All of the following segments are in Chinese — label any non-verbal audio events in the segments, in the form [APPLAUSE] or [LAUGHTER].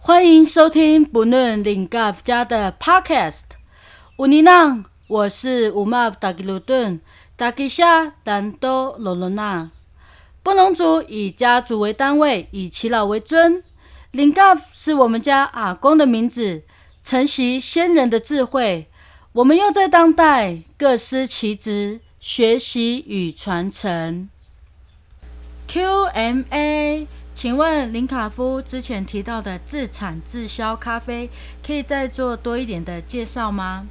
欢迎收听不论领 g 家的 Podcast。乌尼娜，我是乌马达吉鲁顿达吉夏丹多罗罗娜。布农族以家族为单位，以耆老为尊。领 g 是我们家阿公的名字，承袭先人的智慧。我们又在当代各司其职，学习与传承。QMA。请问林卡夫之前提到的自产自销咖啡，可以再做多一点的介绍吗？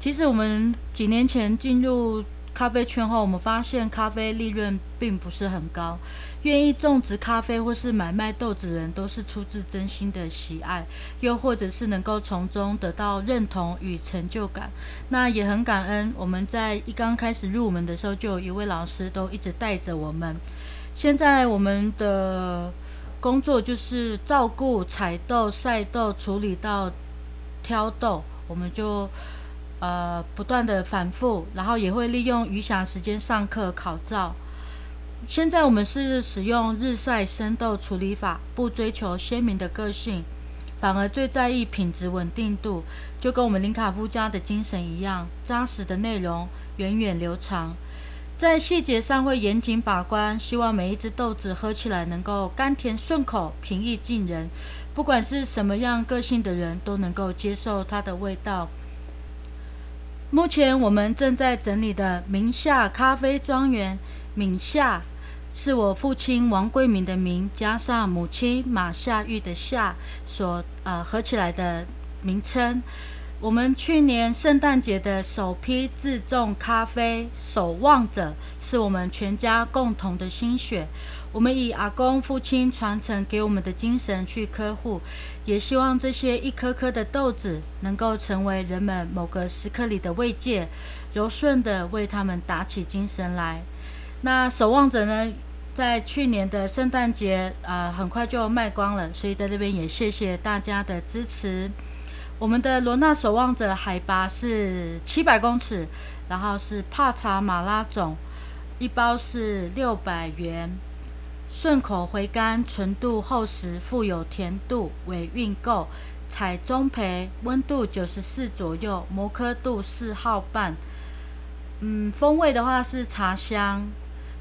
其实我们几年前进入咖啡圈后，我们发现咖啡利润并不是很高。愿意种植咖啡或是买卖豆子人，都是出自真心的喜爱，又或者是能够从中得到认同与成就感。那也很感恩，我们在一刚开始入门的时候，就有一位老师都一直带着我们。现在我们的工作就是照顾采豆、晒豆、处理到挑豆，我们就呃不断的反复，然后也会利用余暇时间上课考照。现在我们是使用日晒生豆处理法，不追求鲜明的个性，反而最在意品质稳定度，就跟我们林卡夫家的精神一样，扎实的内容，源远流长。在细节上会严谨把关，希望每一只豆子喝起来能够甘甜顺口、平易近人。不管是什么样个性的人，都能够接受它的味道。目前我们正在整理的名夏咖啡庄园，名夏是我父亲王贵明的名，加上母亲马夏玉的夏所呃合起来的名称。我们去年圣诞节的首批自种咖啡守望者，是我们全家共同的心血。我们以阿公、父亲传承给我们的精神去呵护，也希望这些一颗颗的豆子能够成为人们某个时刻里的慰藉，柔顺的为他们打起精神来。那守望者呢，在去年的圣诞节，呃，很快就卖光了，所以在这边也谢谢大家的支持。我们的罗纳守望者海拔是七百公尺，然后是帕查马拉种，一包是六百元，顺口回甘，纯度厚实，富有甜度，为韵够，采中培，温度九十四左右，摩科度四号半，嗯，风味的话是茶香。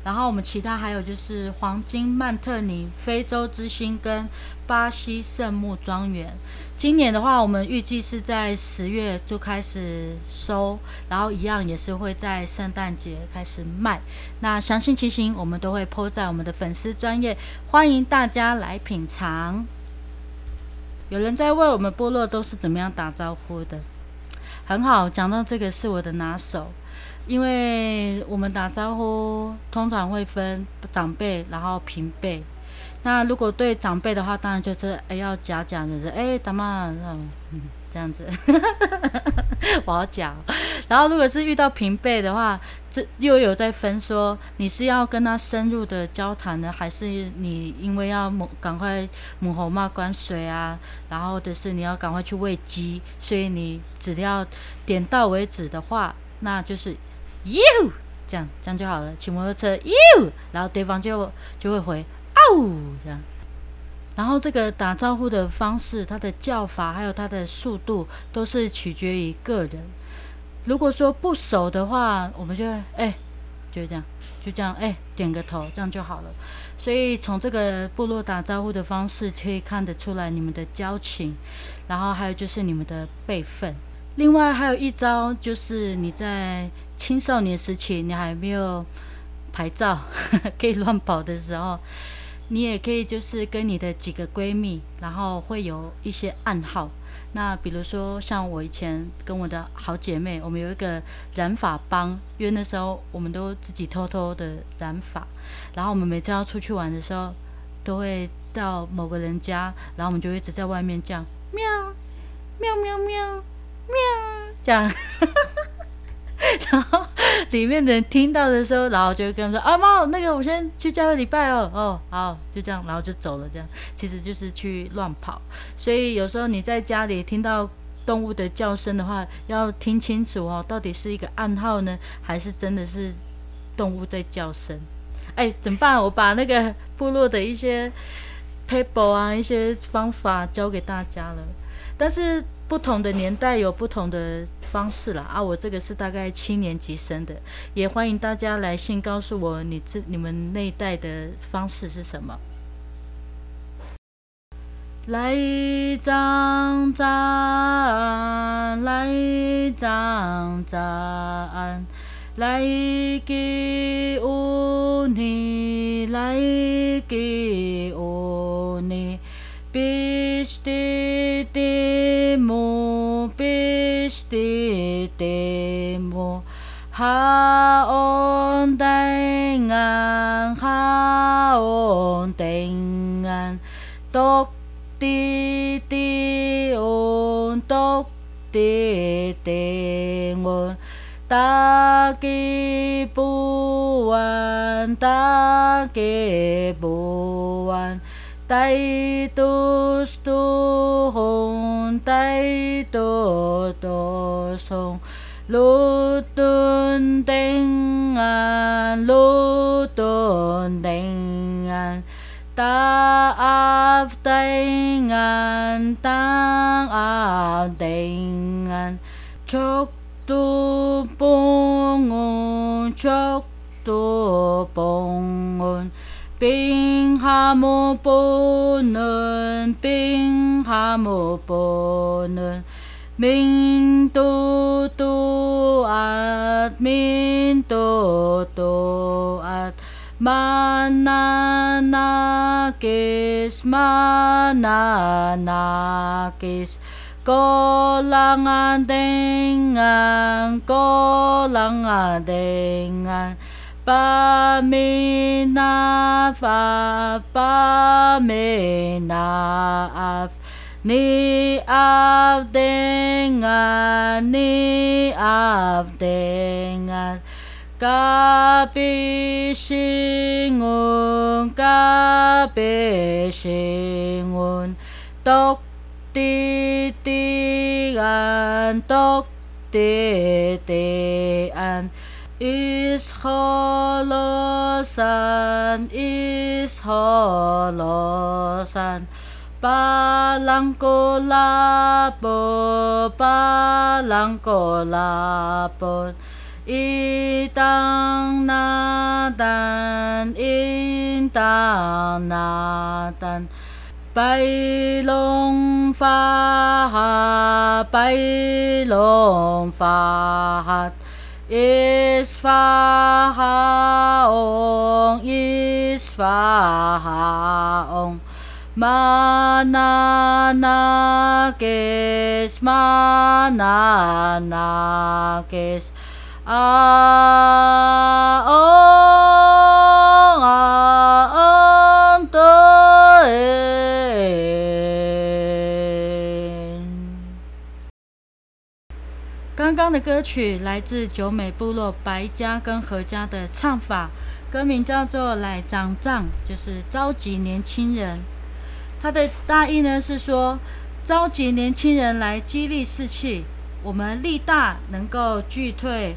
然后我们其他还有就是黄金曼特尼、非洲之星跟巴西圣木庄园。今年的话，我们预计是在十月就开始收，然后一样也是会在圣诞节开始卖。那详细情形我们都会铺在我们的粉丝专业，欢迎大家来品尝。有人在问我们部落都是怎么样打招呼的？很好，讲到这个是我的拿手。因为我们打招呼通常会分长辈，然后平辈。那如果对长辈的话，当然就是哎 [LAUGHS] 要假假的，是哎大妈，嗯嗯这样子，我要讲。然后如果是遇到平辈的话，这又有在分说，你是要跟他深入的交谈呢，还是你因为要母赶快母猴嘛关水啊，然后的是你要赶快去喂鸡，所以你只要点到为止的话，那就是。you，这样这样就好了。骑摩托车 you，，然后对方就就会回哦，这样。然后这个打招呼的方式，它的叫法还有它的速度，都是取决于个人。如果说不熟的话，我们就哎，就这样，就这样哎，点个头，这样就好了。所以从这个部落打招呼的方式，可以看得出来你们的交情，然后还有就是你们的辈分。另外还有一招，就是你在青少年时期，你还没有牌照 [LAUGHS] 可以乱跑的时候，你也可以就是跟你的几个闺蜜，然后会有一些暗号。那比如说像我以前跟我的好姐妹，我们有一个染发帮，因为那时候我们都自己偷偷的染发，然后我们每次要出去玩的时候，都会到某个人家，然后我们就一直在外面叫喵喵喵喵。这样，[LAUGHS] 然后里面的人听到的时候，然后就会跟他说：“阿猫，那个我先去教会礼拜哦。”哦，好，就这样，然后就走了。这样其实就是去乱跑。所以有时候你在家里听到动物的叫声的话，要听清楚哦，到底是一个暗号呢，还是真的是动物在叫声？哎，怎么办？我把那个部落的一些 paper 啊，一些方法教给大家了。但是不同的年代有不同的方式啦。啊！我这个是大概七年级生的，也欢迎大家来信告诉我你这你们那一代的方式是什么。来张张，来张张。来给乌尼，来给乌尼，必须的木，必须的的木，哈翁登岸，哈翁登岸，独的的翁，独的的翁。大吉不完，大吉不完，大都都红，大都都红，路顿登岸，路顿登岸，大阿登岸，大阿登岸，祝。tu pongon chok tu 冰哈摩波能，冰哈摩波能，明多多阿，明多多阿，mananakis, mananakis, kolangan dengan, kolangan dengan, ba me na va ba me na af ni av denga ni av denga ka pi tok ti ti an tok ti ti an. Isholosan, Isholosan, Palangkolapon, Palangkolapon, Itang natan, Intang natan, ไปลงฟ้าไปลงฟ้า Isfaha Om Isfaha Om Mananakis Mananakis Ah 的歌曲来自九美部落白家跟何家的唱法，歌名叫做《来长仗》，就是召集年轻人。它的大意呢是说，召集年轻人来激励士气，我们力大能够拒退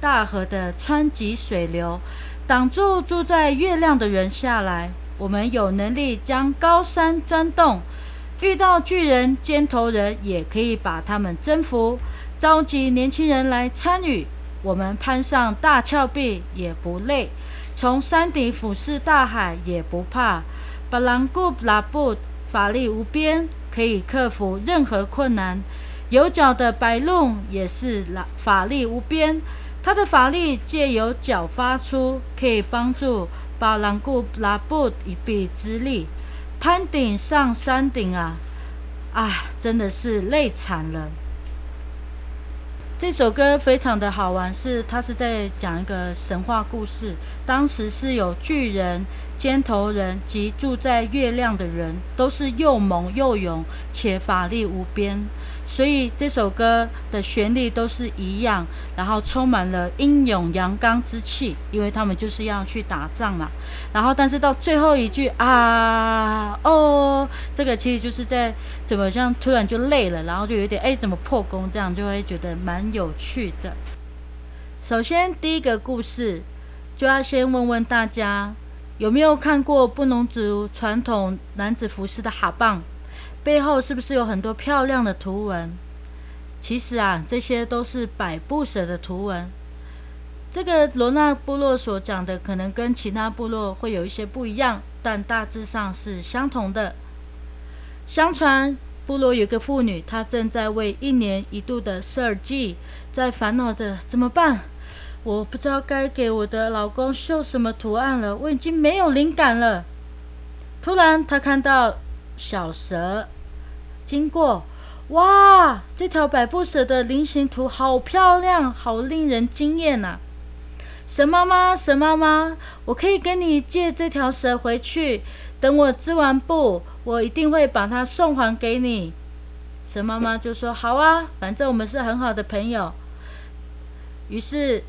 大河的湍急水流，挡住住在月亮的人下来。我们有能力将高山钻洞，遇到巨人、尖头人，也可以把他们征服。召集年轻人来参与，我们攀上大峭壁也不累，从山顶俯视大海也不怕。巴朗古拉布法力无边，可以克服任何困难。有脚的白龙也是法力无边，他的法力借由脚发出，可以帮助巴朗古拉布一臂之力。攀顶上山顶啊，啊，真的是累惨了。这首歌非常的好玩，是它是在讲一个神话故事。当时是有巨人尖头人及住在月亮的人，都是又猛又勇，且法力无边。所以这首歌的旋律都是一样，然后充满了英勇阳刚之气，因为他们就是要去打仗嘛。然后，但是到最后一句啊哦，这个其实就是在怎么像突然就累了，然后就有点哎怎么破功，这样就会觉得蛮有趣的。首先第一个故事就要先问问大家，有没有看过布农族传统男子服饰的哈棒？背后是不是有很多漂亮的图文？其实啊，这些都是百步蛇的图文。这个罗纳部落所讲的，可能跟其他部落会有一些不一样，但大致上是相同的。相传部落有个妇女，她正在为一年一度的射祭在烦恼着怎么办？我不知道该给我的老公绣什么图案了，我已经没有灵感了。突然，他看到小蛇。经过，哇！这条百步蛇的菱形图好漂亮，好令人惊艳呐！蛇妈妈，蛇妈妈，我可以跟你借这条蛇回去。等我织完布，我一定会把它送还给你。蛇妈妈就说：“好啊，反正我们是很好的朋友。”于是，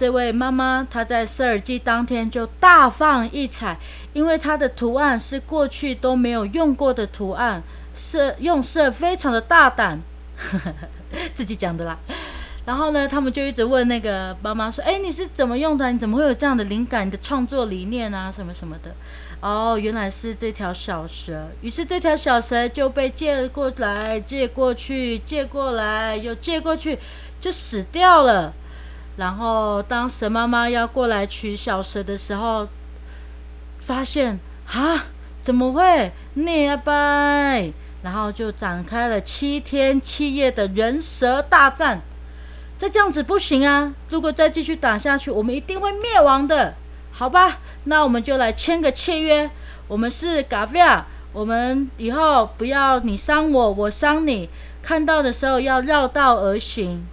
这位妈妈她在射耳机当天就大放异彩，因为她的图案是过去都没有用过的图案。色用色非常的大胆，[LAUGHS] 自己讲的啦。然后呢，他们就一直问那个妈妈说：“哎，你是怎么用的？你怎么会有这样的灵感？你的创作理念啊，什么什么的？”哦，原来是这条小蛇。于是这条小蛇就被借过来，借过去，借过来，又借过去，就死掉了。然后当蛇妈妈要过来取小蛇的时候，发现啊。怎么会？那拜，然后就展开了七天七夜的人蛇大战。再这样子不行啊！如果再继续打下去，我们一定会灭亡的。好吧，那我们就来签个契约。我们是嘎菲亚，我们以后不要你伤我，我伤你。看到的时候要绕道而行。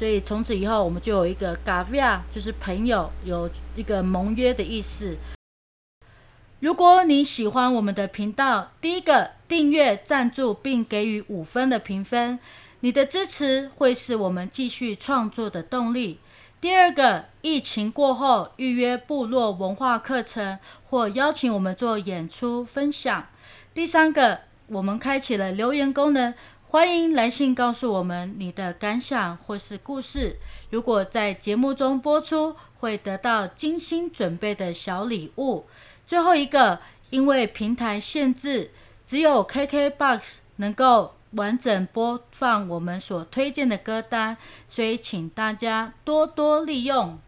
所以从此以后，我们就有一个嘎菲亚，就是朋友，有一个盟约的意思。如果你喜欢我们的频道，第一个订阅、赞助并给予五分的评分，你的支持会是我们继续创作的动力。第二个，疫情过后预约部落文化课程或邀请我们做演出分享。第三个，我们开启了留言功能，欢迎来信告诉我们你的感想或是故事。如果在节目中播出，会得到精心准备的小礼物。最后一个，因为平台限制，只有 KKBOX 能够完整播放我们所推荐的歌单，所以请大家多多利用。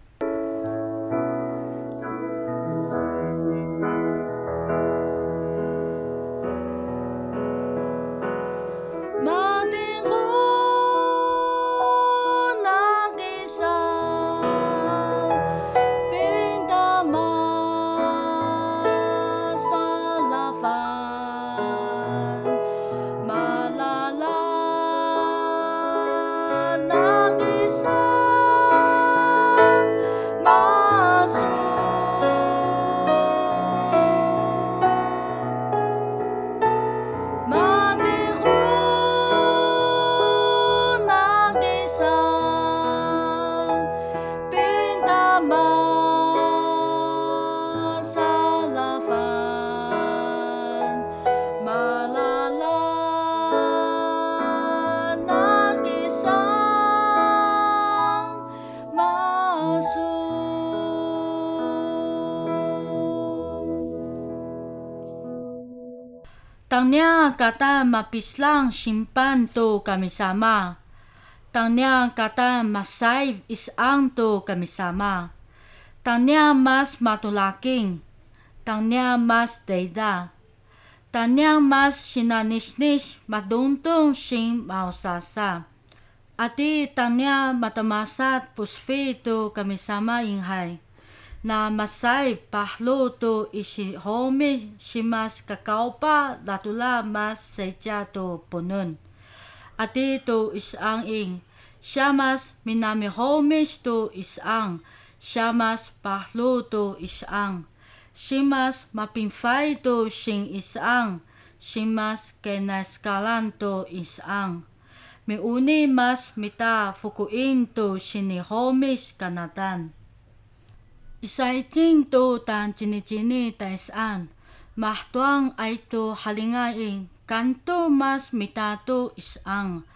Tanya kata mapislang simpan to kami sama. Tanya kata masaiv isang to kami sama. Tanya mas matulaking. Tanya mas deida. Tanya mas sinanisnis maduntong sing mausasa. Ati tanya matamasat pusfi to kami sama inghay. Na masai pahlo to isi home simas kakaupa latula mas seja to punun. Ati to isang ing, siyamas minami homes to isang, siyamas pahlo to isang. Simas mapinfay to sing isang, simas kenas kalan to isang. Miuni mas mita fukuin to sinihomis kanatan. Isaiting to tan chini-chini taisaan, mahtuang ay to halingaing, kanto mas mita to isang,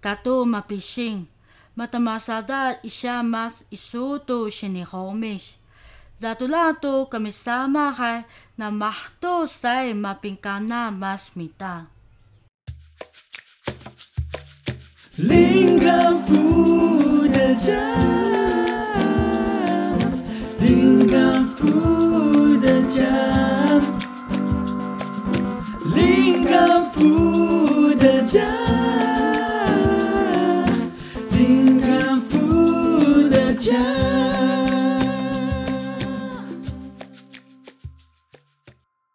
kato mapising, matamasada isya mas isuto sinihomis. Datu-latu kami sama kay na mahto say mapingkana mas mita. Lingam 家